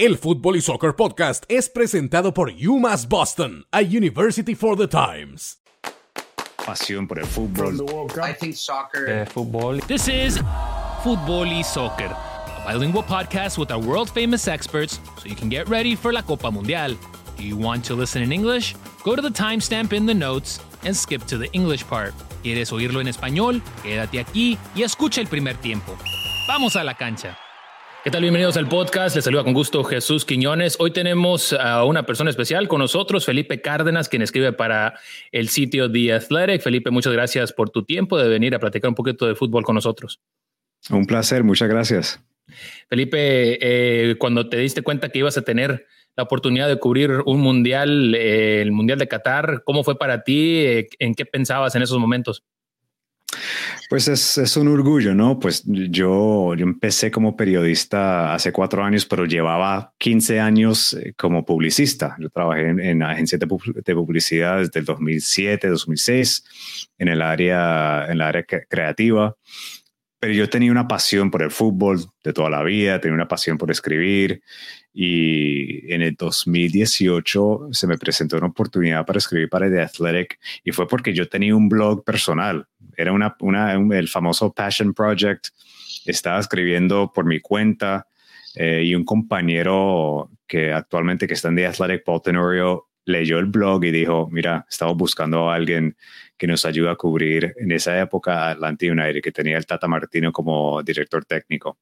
El Fútbol y Soccer Podcast es presentado por UMass Boston, a University for the Times. Pasión por el fútbol. I think soccer. Eh, fútbol. This is Fútbol y Soccer, a bilingual podcast with our world famous experts so you can get ready for la Copa Mundial. Do you want to listen in English? Go to the timestamp in the notes and skip to the English part. ¿Quieres oírlo en español? Quédate aquí y escucha el primer tiempo. Vamos a la cancha. ¿Qué tal? Bienvenidos al podcast. Les saluda con gusto Jesús Quiñones. Hoy tenemos a una persona especial con nosotros, Felipe Cárdenas, quien escribe para el sitio The Athletic. Felipe, muchas gracias por tu tiempo de venir a platicar un poquito de fútbol con nosotros. Un placer, muchas gracias. Felipe, eh, cuando te diste cuenta que ibas a tener la oportunidad de cubrir un mundial, eh, el Mundial de Qatar, ¿cómo fue para ti? Eh, ¿En qué pensabas en esos momentos? Pues es, es, un orgullo, ¿no? Pues yo, yo empecé como periodista hace cuatro años, pero llevaba 15 años eh, como publicista. Yo trabajé en, en agencias de, de, publicidad desde el 2007, 2006, en el área, en el área creativa. Pero yo tenía una pasión por el fútbol de toda la vida, tenía una pasión por escribir y en el 2018 se me presentó una oportunidad para escribir para The Athletic y fue porque yo tenía un blog personal. Era una, una el famoso Passion Project. Estaba escribiendo por mi cuenta eh, y un compañero que actualmente que está en The Athletic, Paul Tenorio, leyó el blog y dijo, mira, estamos buscando a alguien que nos ayude a cubrir en esa época Atlanta United, que tenía el Tata Martino como director técnico.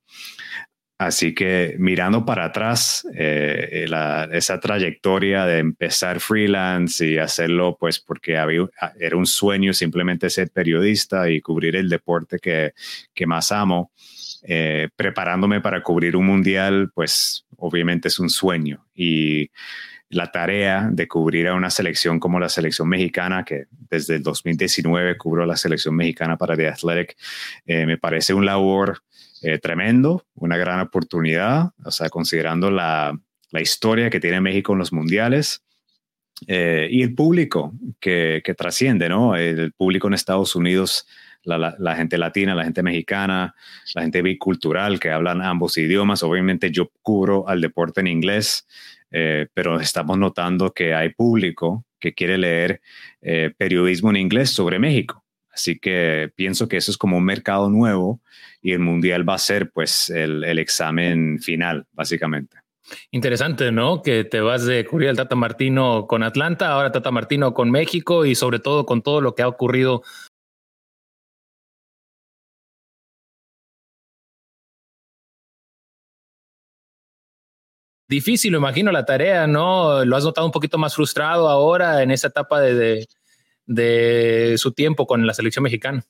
Así que mirando para atrás, eh, la, esa trayectoria de empezar freelance y hacerlo, pues porque había, era un sueño simplemente ser periodista y cubrir el deporte que, que más amo, eh, preparándome para cubrir un mundial, pues obviamente es un sueño. Y la tarea de cubrir a una selección como la selección mexicana, que desde el 2019 cubro la selección mexicana para The Athletic, eh, me parece un labor eh, tremendo, una gran oportunidad, o sea, considerando la, la historia que tiene México en los mundiales. Eh, y el público que, que, trasciende, ¿no? El público en Estados Unidos, la, la, gente latina, la gente mexicana, la gente bicultural que hablan ambos idiomas. Obviamente yo cubro al deporte en inglés, eh, pero estamos notando que hay público que quiere leer periodismo en inglés sobre México. Así que pienso que eso es como un mercado nuevo y el mundial va a ser pues el, el examen final, básicamente. Interesante, ¿no? Que te vas de cubrir al Tata Martino con Atlanta, ahora Tata Martino con México y sobre todo con todo lo que ha ocurrido difícil, imagino, la tarea, ¿no? ¿Lo has notado un poquito más frustrado ahora en esa etapa de, de, de, su tiempo con la selección mexicana?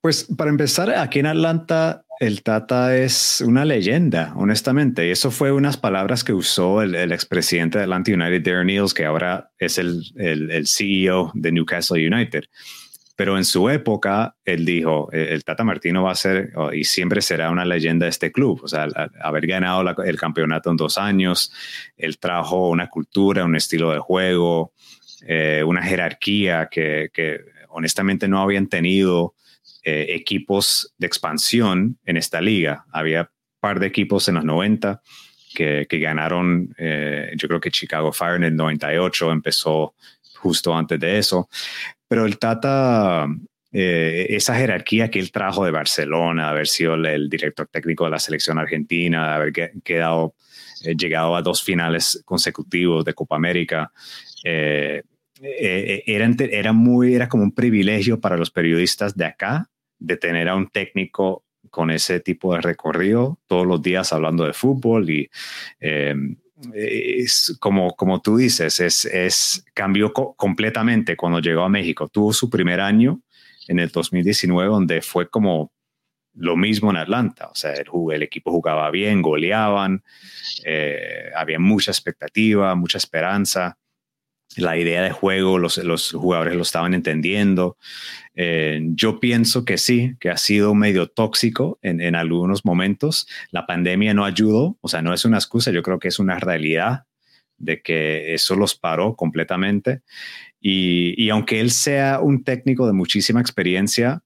Pues para empezar, aquí en Atlanta, el Tata es una leyenda, honestamente. Y eso fue unas palabras que usó el, el expresidente de Atlanta United, Darren Eales, que ahora es el, el, CEO de Newcastle United. Pero en su época, él dijo, el Tata Martino va a ser y siempre será una leyenda de este club. O sea, haber ganado el campeonato en dos años, él trajo una cultura, un estilo de juego, eh, una jerarquía que, que, honestamente no habían tenido eh, equipos de expansión en esta liga. Había un par de equipos en los 90 que, que ganaron, eh, yo creo que Chicago Fire en el 98 empezó justo antes de eso. Pero el Tata, eh, esa jerarquía que él trajo de Barcelona, haber sido el, director técnico de la selección argentina, haber quedado, eh, llegado a dos finales consecutivos de Copa América, eh, era, era, muy, era como un privilegio para los periodistas de acá de tener a un técnico con ese tipo de recorrido todos los días hablando de fútbol y eh, es como, como tú dices, es, es cambió co completamente cuando llegó a México. Tuvo su primer año en el 2019 donde fue como lo mismo en Atlanta. O sea, el, el equipo jugaba bien, goleaban, eh, había mucha expectativa, mucha esperanza. La idea de juego, los, los jugadores lo estaban entendiendo. Eh, yo pienso que sí, que ha sido medio tóxico en, en, algunos momentos. La pandemia no ayudó, o sea, no es una excusa, yo creo que es una realidad de que eso los paró completamente. Y, y aunque él sea un técnico de muchísima experiencia,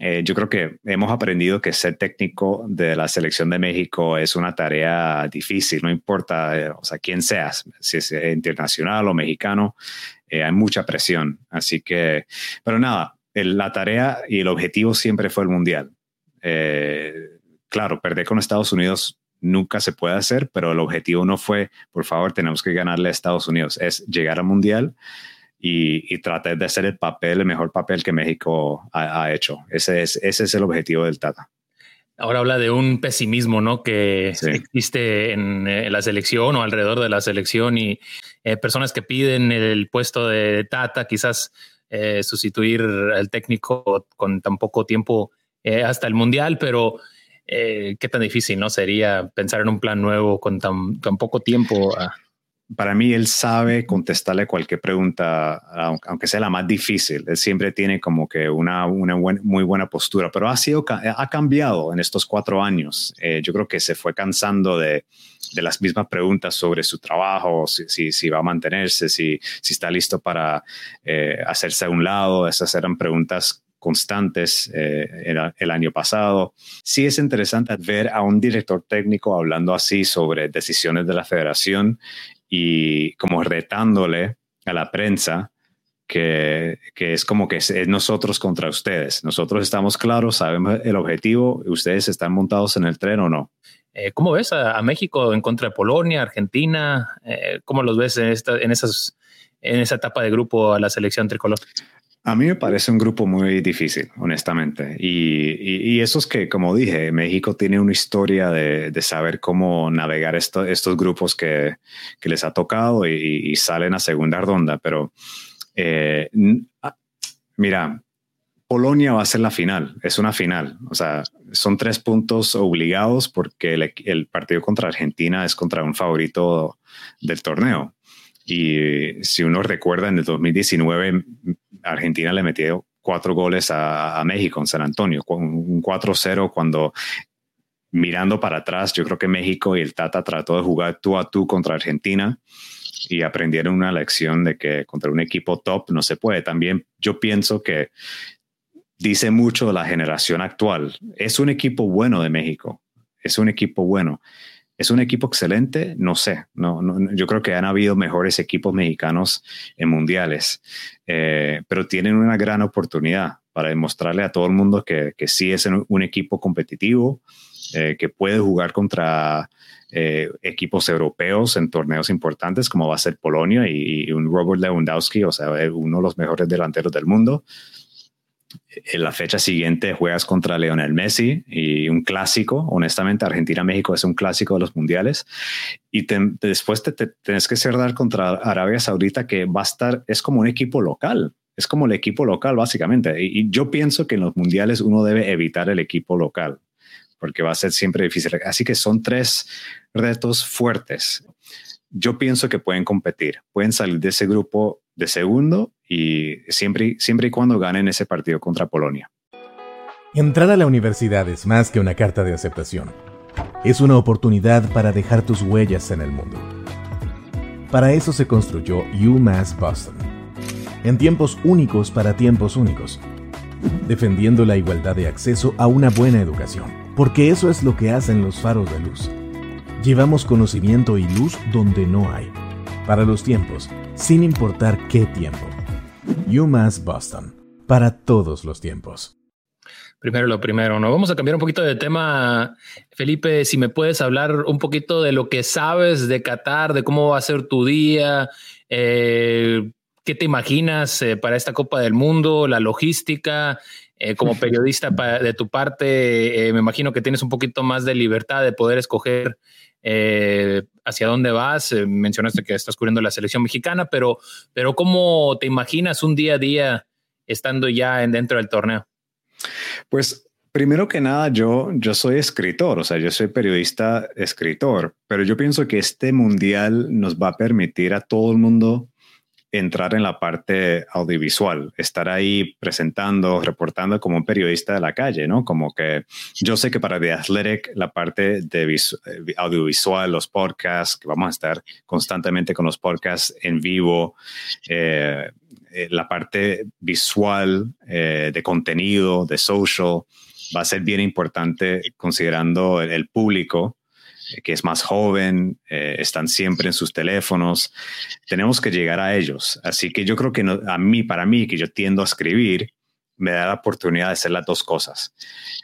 eh, yo creo que hemos aprendido que ser técnico de la selección de México es una tarea difícil, no importa, eh, o sea, quién seas, si es internacional o mexicano, eh, hay mucha presión. Así que, pero nada, la tarea y el objetivo siempre fue el mundial. claro, perder con Estados Unidos nunca se puede hacer, pero el objetivo no fue, por favor, tenemos que ganarle a Estados Unidos, es llegar al mundial y, tratar de hacer el papel, el mejor papel que México ha, hecho. Ese es, ese es el objetivo del Tata. Ahora habla de un pesimismo, ¿no? Que existe en, la selección o alrededor de la selección y eh, personas que piden el puesto de Tata, quizás eh, sustituir al técnico con tan poco tiempo eh, hasta el mundial, pero qué tan difícil, ¿no? Sería pensar en un plan nuevo con tan, tan poco tiempo para mí él sabe contestarle cualquier pregunta, aunque sea la más difícil. Él siempre tiene como que una, una muy buena postura, pero ha, sido, ha cambiado en estos cuatro años. Eh, yo creo que se fue cansando de, de, las mismas preguntas sobre su trabajo, si, si, va a mantenerse, si, si está listo para eh, hacerse a un lado. Esas eran preguntas constantes eh, el, año pasado. Sí es interesante ver a un director técnico hablando así sobre decisiones de la federación y como retándole a la prensa que, que, es como que es, nosotros contra ustedes. Nosotros estamos claros, sabemos el objetivo, ustedes están montados en el tren o no. Eh, ¿Cómo ves a, México en contra de Polonia, Argentina? Eh, ¿Cómo los ves en, esta, en, esas, en esa etapa de grupo a la selección tricolor? A mí me parece un grupo muy difícil, honestamente. Y, eso es que, como dije, México tiene una historia de, saber cómo navegar estos grupos que, que, les ha tocado y, salen a segunda ronda. Pero eh, ah, mira, Polonia va a ser la final, es una final. O sea, son tres puntos obligados porque el, el partido contra Argentina es contra un favorito del torneo. Y si uno recuerda, en el 2019 Argentina le metió cuatro goles a, México en San Antonio, un 4-0 cuando mirando para atrás, yo creo que México y el Tata trató de jugar tú a tú contra Argentina y aprendieron una lección de que contra un equipo top no se puede. También yo pienso que dice mucho de la generación actual. Es un equipo bueno de México, es un equipo bueno ¿Es un equipo excelente? No sé. No, yo creo que han habido mejores equipos mexicanos en mundiales, eh, pero tienen una gran oportunidad para demostrarle a todo el mundo que, que sí es un, equipo competitivo, eh, que puede jugar contra eh, equipos europeos en torneos importantes, como va a ser Polonia y, un Robert Lewandowski, o sea, uno de los mejores delanteros del mundo en la fecha siguiente juegas contra Leonel Messi y un clásico, honestamente, Argentina-México es un clásico de los mundiales. Y después te, tienes que cerrar contra Arabia Saudita, que va a estar, es como un equipo local, es como el equipo local básicamente. Y, yo pienso que en los mundiales uno debe evitar el equipo local, porque va a ser siempre difícil. Así que son tres retos fuertes. Yo pienso que pueden competir, pueden salir de ese grupo de segundo y siempre, siempre y cuando ganen ese partido contra Polonia. Entrar a la universidad es más que una carta de aceptación. Es una oportunidad para dejar tus huellas en el mundo. Para eso se construyó UMass Boston. En tiempos únicos para tiempos únicos. Defendiendo la igualdad de acceso a una buena educación. Porque eso es lo que hacen los faros de luz. Llevamos conocimiento y luz donde no hay. Para los tiempos, sin importar qué tiempo. UMass Boston, para todos los tiempos. Primero lo primero, ¿no? Vamos a cambiar un poquito de tema. Felipe, si me puedes hablar un poquito de lo que sabes de Qatar, de cómo va a ser tu día, eh, qué te imaginas eh, para esta Copa del Mundo, la logística. Eh, como periodista de tu parte, me imagino que tienes un poquito más de libertad de poder escoger eh, hacia dónde vas. Eh, mencionaste que estás cubriendo la selección mexicana, pero, pero ¿cómo te imaginas un día a día estando ya en, dentro del torneo? Pues primero que nada, yo, yo soy escritor, o sea, yo soy periodista, escritor, pero yo pienso que este mundial nos va a permitir a todo el mundo entrar en la parte audiovisual, estar ahí presentando, reportando como un periodista de la calle, ¿no? Como que yo sé que para The Athletic la parte de eh, audiovisual, los podcasts, que vamos a estar constantemente con los podcasts en vivo, eh, eh, la parte visual, de contenido, de social, va a ser bien importante considerando el, público que es más joven, están siempre en sus teléfonos. Tenemos que llegar a ellos. Así que yo creo que a mí, para mí, que yo tiendo a escribir, me da la oportunidad de hacer las dos cosas.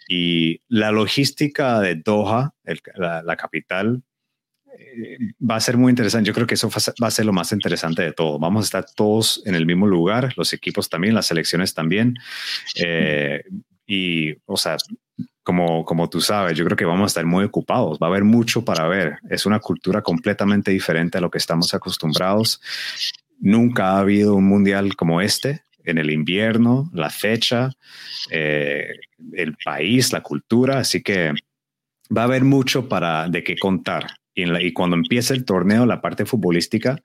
Y la logística de Doha, la, capital, eh, va a ser muy interesante. Yo creo que eso va a ser lo más interesante de todo. Vamos a estar todos en el mismo lugar, los equipos también, las selecciones también. Eh, y, o sea, como, como tú sabes, yo creo que vamos a estar muy ocupados. Va a haber mucho para ver. Es una cultura completamente diferente a lo que estamos acostumbrados. Nunca ha habido un mundial como este en el invierno, la fecha, eh, el país, la cultura, así que va a haber mucho para de qué contar. Y, cuando empiece el torneo, la parte futbolística,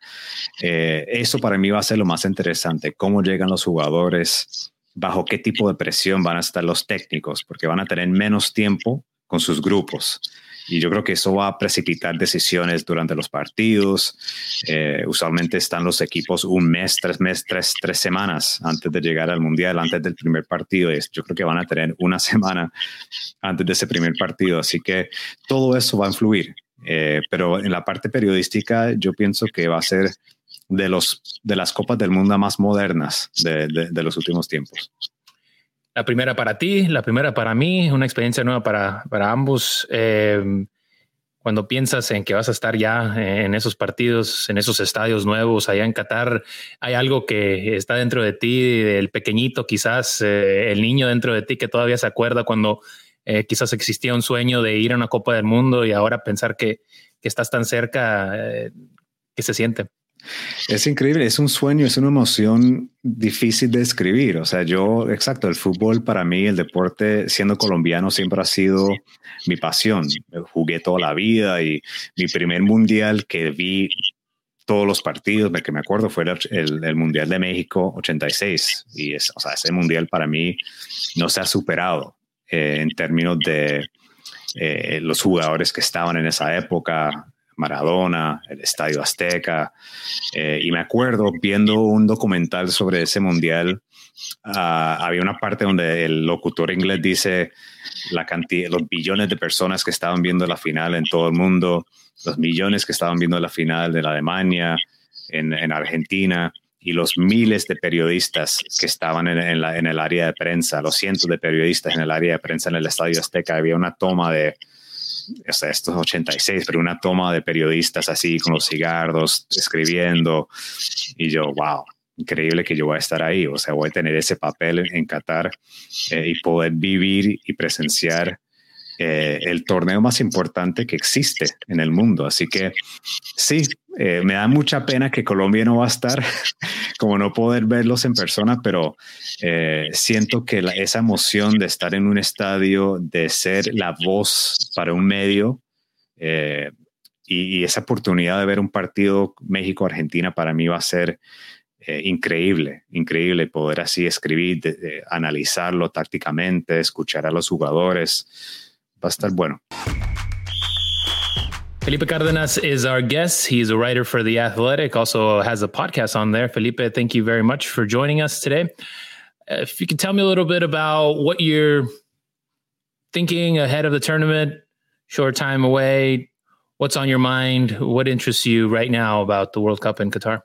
eh, eso para mí va a ser lo más interesante, cómo llegan los jugadores, bajo qué tipo de presión van a estar los técnicos, porque van a tener menos tiempo con sus grupos. Y yo creo que eso va a precipitar decisiones durante los partidos. Eh, usualmente están los equipos un mes, tres meses, tres, tres semanas antes de llegar al Mundial, antes del primer partido. Yo creo que van a tener una semana antes de ese primer partido. Así que todo eso va a influir. Eh, pero en la parte periodística yo pienso que va a ser de, los, de las copas del mundo más modernas de, de los últimos tiempos. La primera para ti, la primera para mí, una experiencia nueva para, para ambos. Eh, cuando piensas en que vas a estar ya en esos partidos, en esos estadios nuevos allá en Qatar, hay algo que está dentro de ti, el pequeñito quizás, eh, el niño dentro de ti que todavía se acuerda cuando eh, quizás existía un sueño de ir a una Copa del Mundo y ahora pensar que, que estás tan cerca, ¿qué se siente? Es increíble, es un sueño, es una emoción difícil de escribir. O sea, yo, exacto, el fútbol para mí, el deporte, siendo colombiano, siempre ha sido mi pasión. Jugué toda la vida y mi primer mundial que vi todos los partidos, que me acuerdo, fue el, Mundial de México 86. Y es, o sea, ese mundial para mí no se ha superado eh, en términos de eh, los jugadores que estaban en esa época, Maradona, el Estadio Azteca. Eh, y me acuerdo viendo un documental sobre ese mundial, ah, había una parte donde el locutor inglés dice la cantidad, los billones de personas que estaban viendo la final en todo el mundo, los millones que estaban viendo la final de Alemania, en, en Argentina y los miles de periodistas que estaban en, el área de prensa, los cientos de periodistas en el área de prensa en el Estadio Azteca. Había una toma de sea, estos 86, pero una toma de periodistas así con los cigarros, escribiendo, y yo, wow, increíble que yo voy a estar ahí, o sea, voy a tener ese papel en, Qatar eh, y poder vivir y presenciar eh, el torneo más importante que existe en el mundo. Así que sí, eh, me da mucha pena que Colombia no va a estar, como no poder verlos en persona, pero eh, siento que esa emoción de estar en un estadio, de ser la voz para un medio y, esa oportunidad de ver un partido México-Argentina para mí va a ser increíble, increíble poder así escribir, analizarlo tácticamente, escuchar a los jugadores va a estar bueno. Felipe Cardenas is our guest. He's a writer for The Athletic, also has a podcast on there. Felipe, thank you very much for joining us today. Uh, if you could tell me a little bit about what you're thinking ahead of the tournament, short time away, what's on your mind, what interests you right now about the World Cup in Qatar?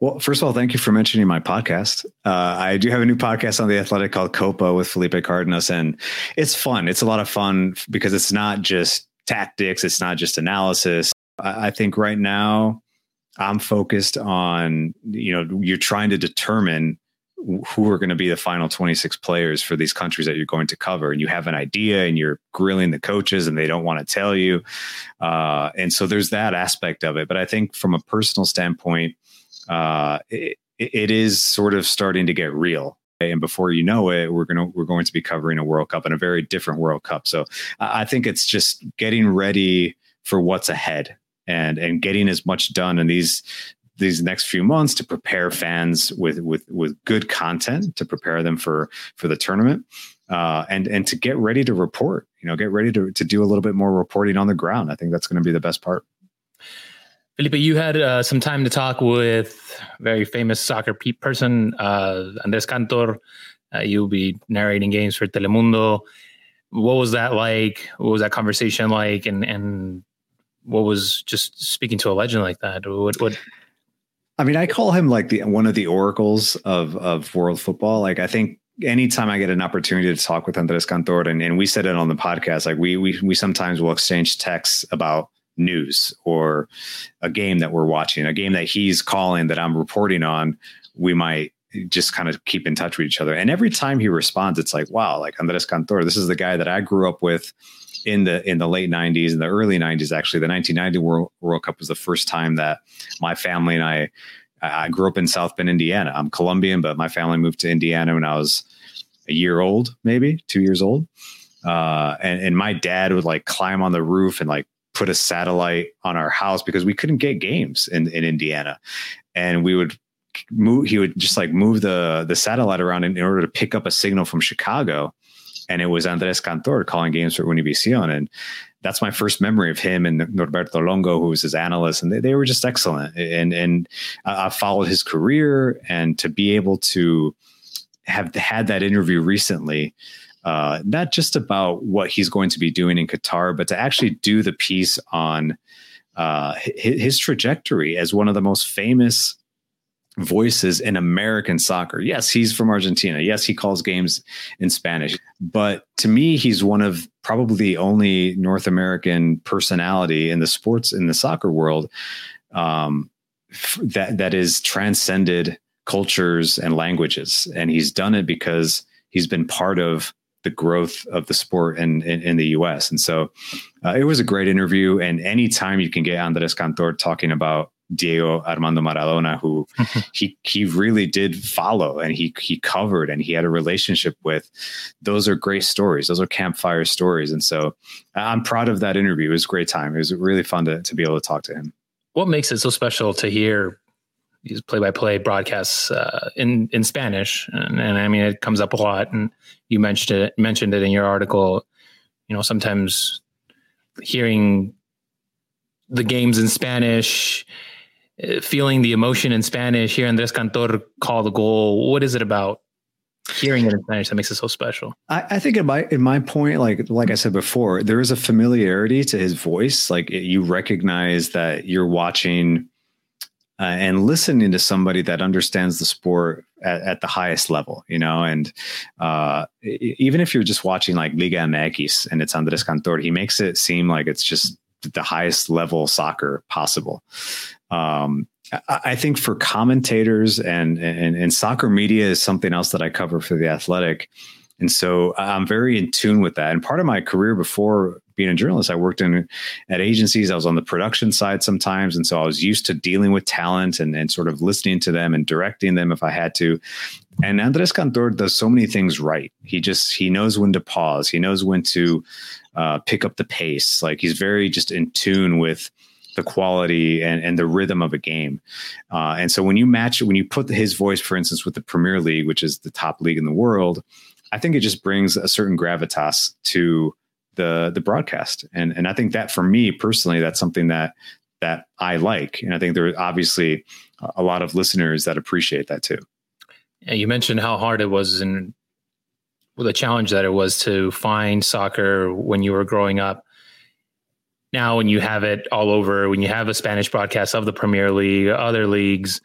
Well, first of all, thank you for mentioning my podcast. Uh, I do have a new podcast on the Athletic called Copa with Felipe Cardenas, and it's fun. It's a lot of fun because it's not just tactics, it's not just analysis. I, I think right now I'm focused on, you know, you're trying to determine who are going to be the final 26 players for these countries that you're going to cover and you have an idea and you're grilling the coaches and they don't want to tell you uh, and so there's that aspect of it but i think from a personal standpoint uh, it, it is sort of starting to get real. And before you know it, we're gonna we're going to be covering a World Cup and a very different World Cup. So I think it's just getting ready for what's ahead and and getting as much done in these these next few months to prepare fans with with with good content to prepare them for for the tournament uh, and and to get ready to report you know get ready to, to do a little bit more reporting on the ground i think that's going to be the best part Felipe, you had uh, some time to talk with very famous soccer pe- person, uh, Andres Cantor. Uh, you'll be narrating games for Telemundo. What was that like? What was that conversation like? And and what was just speaking to a legend like that? What what? I mean, I call him like the one of the oracles of of world football. Like I think anytime I get an opportunity to talk with Andres Cantor, and, and we said it on the podcast, like we we we sometimes will exchange texts about news or a game that we're watching, a game that he's calling that I'm reporting on. We might just kind of keep in touch with each other. And every time he responds, it's like, wow, like Andres Cantor, this is the guy that I grew up with in the in the late 90s and the early 90s actually the 1990 world, world cup was the first time that my family and i i grew up in south bend indiana i'm colombian but my family moved to indiana when i was a year old maybe two years old uh, and, and my dad would like climb on the roof and like put a satellite on our house because we couldn't get games in, in indiana and we would move he would just like move the the satellite around in, in order to pick up a signal from chicago and it was Andres Cantor calling games for Univision. And that's my first memory of him and Norberto Longo, who was his analyst, and they, they were just excellent. And and I followed his career, and to be able to have had that interview recently, uh, not just about what he's going to be doing in Qatar, but to actually do the piece on uh, his, his trajectory as one of the most famous voices in American soccer. Yes, he's from Argentina. Yes, he calls games in Spanish. But to me, he's one of probably the only North American personality in the sports in the soccer world um, that that is transcended cultures and languages, and he's done it because he's been part of the growth of the sport in, in, in the U.S. And so uh, it was a great interview. And anytime you can get Andres Cantor talking about Diego Armando Maradona, who he he really did follow and he he covered and he had a relationship with. Those are great stories. Those are campfire stories, and so I'm proud of that interview. It was a great time. It was really fun to to be able to talk to him. What makes it so special to hear these play-by-play broadcasts uh, in in Spanish? And, and I mean, it comes up a lot, and you mentioned it mentioned it in your article. You know, sometimes hearing the games in Spanish uh, feeling the emotion in Spanish, hearing Andres Cantor call the goal. What is it about hearing it in Spanish that makes it so special? I, I, think in my in my point, like like I said before, there is a familiarity to his voice. Like it, you recognize that you're watching uh, and listening to somebody that understands the sport at, at the highest level, you know. And uh, even if you're just watching like Liga MX and it's Andres Cantor, he makes it seem like it's just the highest level soccer possible. Um, I think for commentators and, and and soccer media is something else that I cover for the Athletic, and so I'm very in tune with that. And part of my career before being a journalist, I worked in at agencies. I was on the production side sometimes, and so I was used to dealing with talent and and sort of listening to them and directing them if I had to. And Andres Cantor does so many things right. He just he knows when to pause. He knows when to uh, pick up the pace. Like he's very just in tune with the quality and, and the rhythm of a game. Uh, and so when you match, when you put his voice, for instance, with the Premier League, which is the top league in the world, I think it just brings a certain gravitas to the the broadcast. And and I think that for me personally, that's something that that I like. And I think there are obviously a lot of listeners that appreciate that too. Yeah, you mentioned how hard it was and well, the challenge that it was to find soccer when you were growing up now when you have it all over, when you have a Spanish broadcast of the Premier League, other leagues,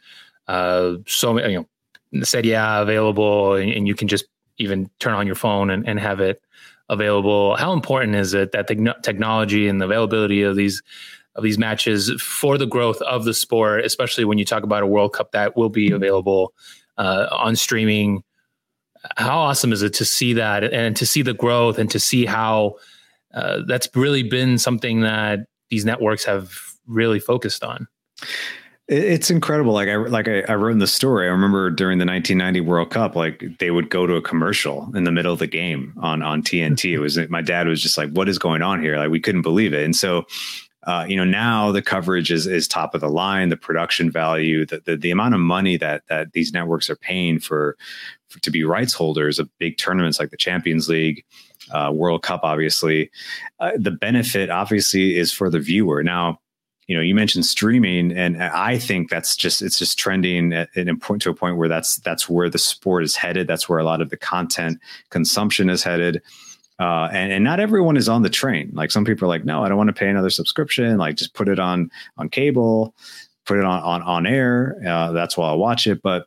uh, so you know, Serie A available, and, and, you can just even turn on your phone and, and have it available. How important is it that the technology and the availability of these of these matches for the growth of the sport, especially when you talk about a World Cup that will be available uh, on streaming? How awesome is it to see that and to see the growth and to see how uh, that's really been something that these networks have really focused on. It's incredible. Like I like I, I, wrote in the story. I remember during the 1990 World Cup, like they would go to a commercial in the middle of the game on on TNT. It was my dad was just like, "What is going on here?" Like we couldn't believe it. And so, uh, you know, now the coverage is is top of the line. The production value, the, the the amount of money that that these networks are paying for, for to be rights holders of big tournaments like the Champions League uh, World Cup, obviously. Uh, the benefit, obviously, is for the viewer. Now, you know, you mentioned streaming, and I think that's just it's just trending at, at a point to a point where that's that's where the sport is headed. That's where a lot of the content consumption is headed. Uh, and, and not everyone is on the train. Like some people are like, no, I don't want to pay another subscription. Like just put it on on cable, put it on on on air. Uh, that's why I watch it. But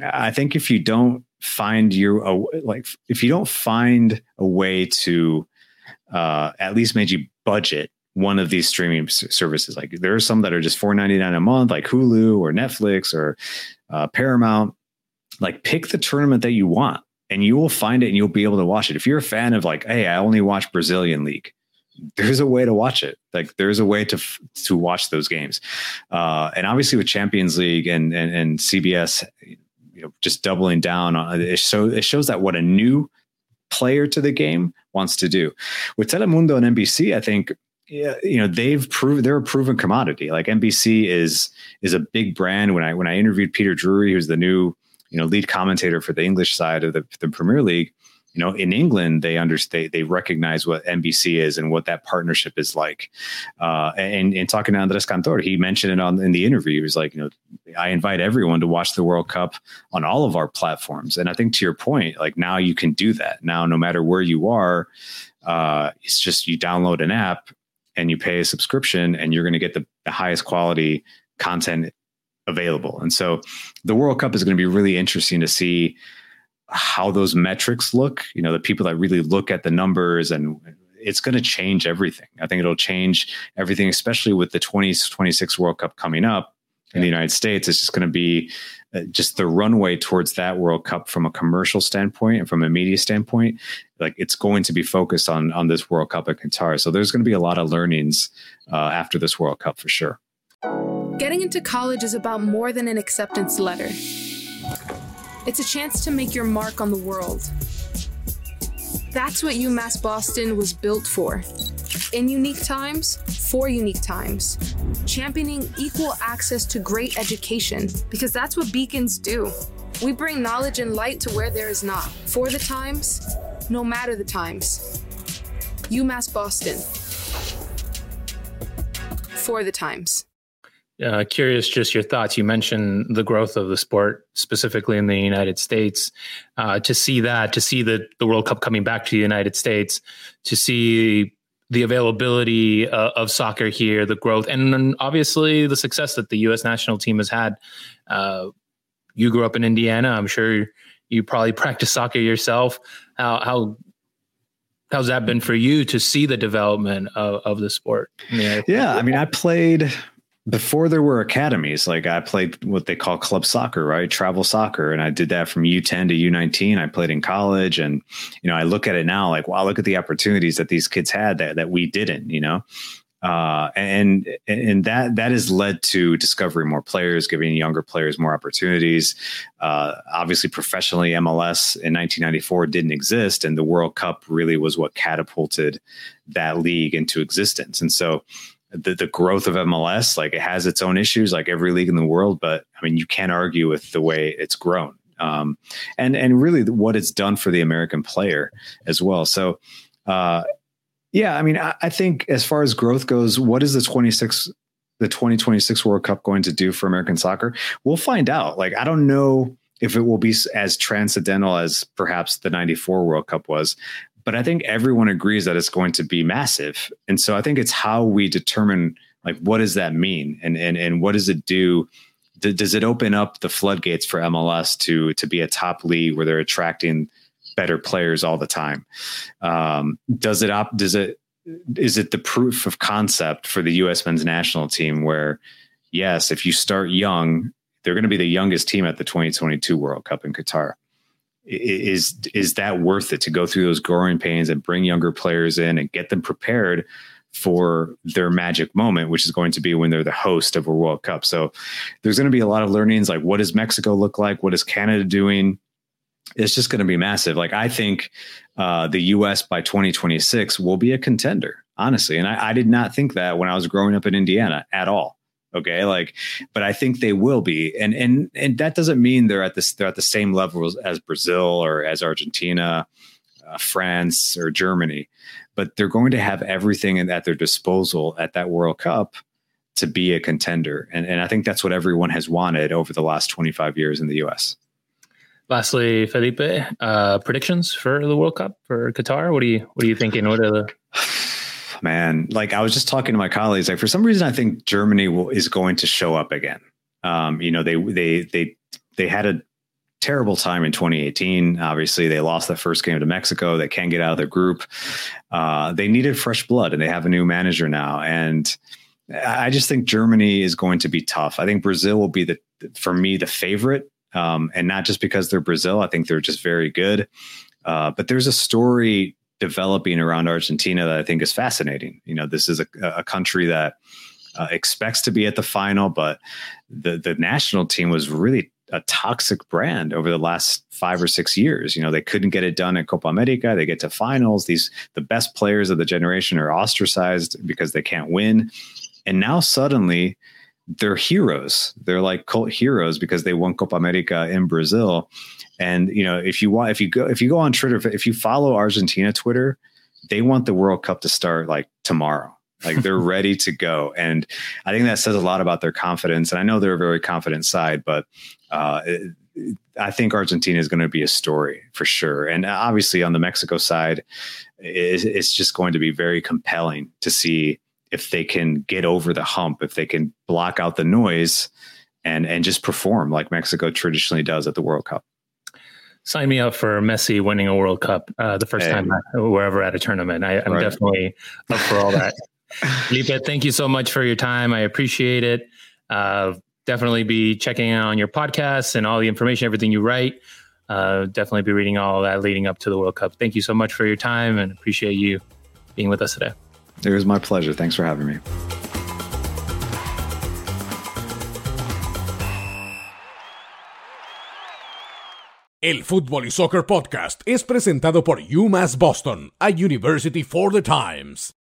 I think if you don't find your uh, like if you don't find a way to uh, at least maybe budget one of these streaming services. Like there are some that are just four ninety nine a month, like Hulu or Netflix or uh, Paramount. Like pick the tournament that you want, and you will find it, and you'll be able to watch it. If you're a fan of like, hey, I only watch Brazilian league, there's a way to watch it. Like there's a way to to watch those games, uh, and obviously with Champions League and and, and CBS, you know, just doubling down on it. So it shows that what a new player to the game wants to do. With Telemundo and NBC, I think yeah, you know they've proven they're a proven commodity. Like NBC is is a big brand. When I when I interviewed Peter Drury, who's the new you know lead commentator for the English side of the, the Premier League, you know in England they understand they recognize what NBC is and what that partnership is like. Uh, and, and talking to Andres Cantor, he mentioned it on in the interview. He was like, you know, I invite everyone to watch the World Cup on all of our platforms. And I think to your point, like now you can do that. Now, no matter where you are, uh, it's just you download an app and you pay a subscription and you're going to get the, the highest quality content available. And so the World Cup is going to be really interesting to see how those metrics look. You know, the people that really look at the numbers and it's going to change everything. I think it'll change everything, especially with the 2026 World Cup coming up in the United States. It's just going to be uh, just the runway towards that World Cup from a commercial standpoint and from a media standpoint. Like it's going to be focused on on this World Cup at Qatar. So there's going to be a lot of learnings uh, after this World Cup for sure. Getting into college is about more than an acceptance letter. It's a chance to make your mark on the world. That's what UMass Boston was built for in unique times, for unique times, championing equal access to great education, because that's what beacons do. We bring knowledge and light to where there is not, for the times, no matter the times. UMass Boston. For the times. Uh, curious, just your thoughts. You mentioned the growth of the sport, specifically in the United States. Uh, to see that, to see the, the World Cup coming back to the United States, to see the availability uh, of soccer here, the growth, and then obviously the success that the U.S. national team has had. Uh, you grew up in Indiana. I'm sure you probably practice soccer yourself. How, how how's that been for you to see the development of, of the sport? Yeah, I mean, I played before there were academies, like I played what they call club soccer, right? Travel soccer. And I did that from U10 to U19. I played in college. And, you know, I look at it now like, wow, look at the opportunities that these kids had that, that we didn't, you know? Uh, and and that that has led to discovering more players, giving younger players more opportunities. Uh, obviously, professionally, MLS in 1994 didn't exist, and the World Cup really was what catapulted that league into existence. And so, the, the growth of MLS, like it has its own issues, like every league in the world. But I mean, you can't argue with the way it's grown, um, and and really what it's done for the American player as well. So, uh, yeah, I mean, I, I think as far as growth goes, what is the twenty six the 2026 World Cup going to do for American soccer? We'll find out. Like, I don't know if it will be as transcendental as perhaps the 94 World Cup was but I think everyone agrees that it's going to be massive. And so I think it's how we determine like what does that mean and and and what does it do? D- does it open up the floodgates for MLS to to be a top league where they're attracting better players all the time? Um, does it op- does it is it the proof of concept for the U.S. men's national team where yes, if you start young, they're going to be the youngest team at the 2022 World Cup in Qatar is is that worth it to go through those growing pains and bring younger players in and get them prepared for their magic moment, which is going to be when they're the host of a World Cup. So there's going to be a lot of learnings like what does Mexico look like? What is Canada doing? It's just going to be massive. Like I think uh, the U.S. by 2026 will be a contender, honestly. And I, I did not think that when I was growing up in Indiana at all. Okay, like, but I think they will be, and and and that doesn't mean they're at this they're at the same level as Brazil or as Argentina, uh, France or Germany, but they're going to have everything at their disposal at that World Cup to be a contender. And, and I think that's what everyone has wanted over the last 25 years in the US. Lastly, Felipe, uh, predictions for the World Cup for Qatar. What are you what are you thinking? What are the man? Like I was just talking to my colleagues. Like for some reason, I think Germany will, is going to show up again. Um, you know, they they they they had a terrible time in 2018. Obviously, they lost that first game to Mexico. They can't get out of their group. Uh, they needed fresh blood, and they have a new manager now. And I just think Germany is going to be tough. I think Brazil will be the, for me, the favorite, um, and not just because they're Brazil. I think they're just very good. Uh, but there's a story developing around Argentina that I think is fascinating. You know, this is a, a country that uh, expects to be at the final, but the the national team was really a toxic brand over the last five or six years. You know, they couldn't get it done at Copa America. They get to finals. These the best players of the generation are ostracized because they can't win. And now suddenly they're heroes. They're like cult heroes because they won Copa America in Brazil. And you know, if you want, if you go, if you go on Twitter, if you follow Argentina Twitter, they want the World Cup to start like tomorrow. Like they're ready to go. And I think that says a lot about their confidence. And I know they're a very confident side, but uh, I think Argentina is going to be a story for sure. And obviously on the Mexico side, it's just going to be very compelling to see if they can get over the hump, if they can block out the noise and and just perform like Mexico traditionally does at the World Cup. Sign me up for Messi winning a World Cup uh, the first hey. time ever at a tournament. I, am right. definitely up for all that. Felipe, thank you so much for your time. I appreciate it. Uh, definitely be checking out on your podcasts and all the information, everything you write. Uh, definitely be reading all that leading up to the World Cup. Thank you so much for your time and appreciate you being with us today. It was my pleasure. Thanks for having me. El Fútbol y Soccer Podcast es presentado por UMass Boston, a University for the Times.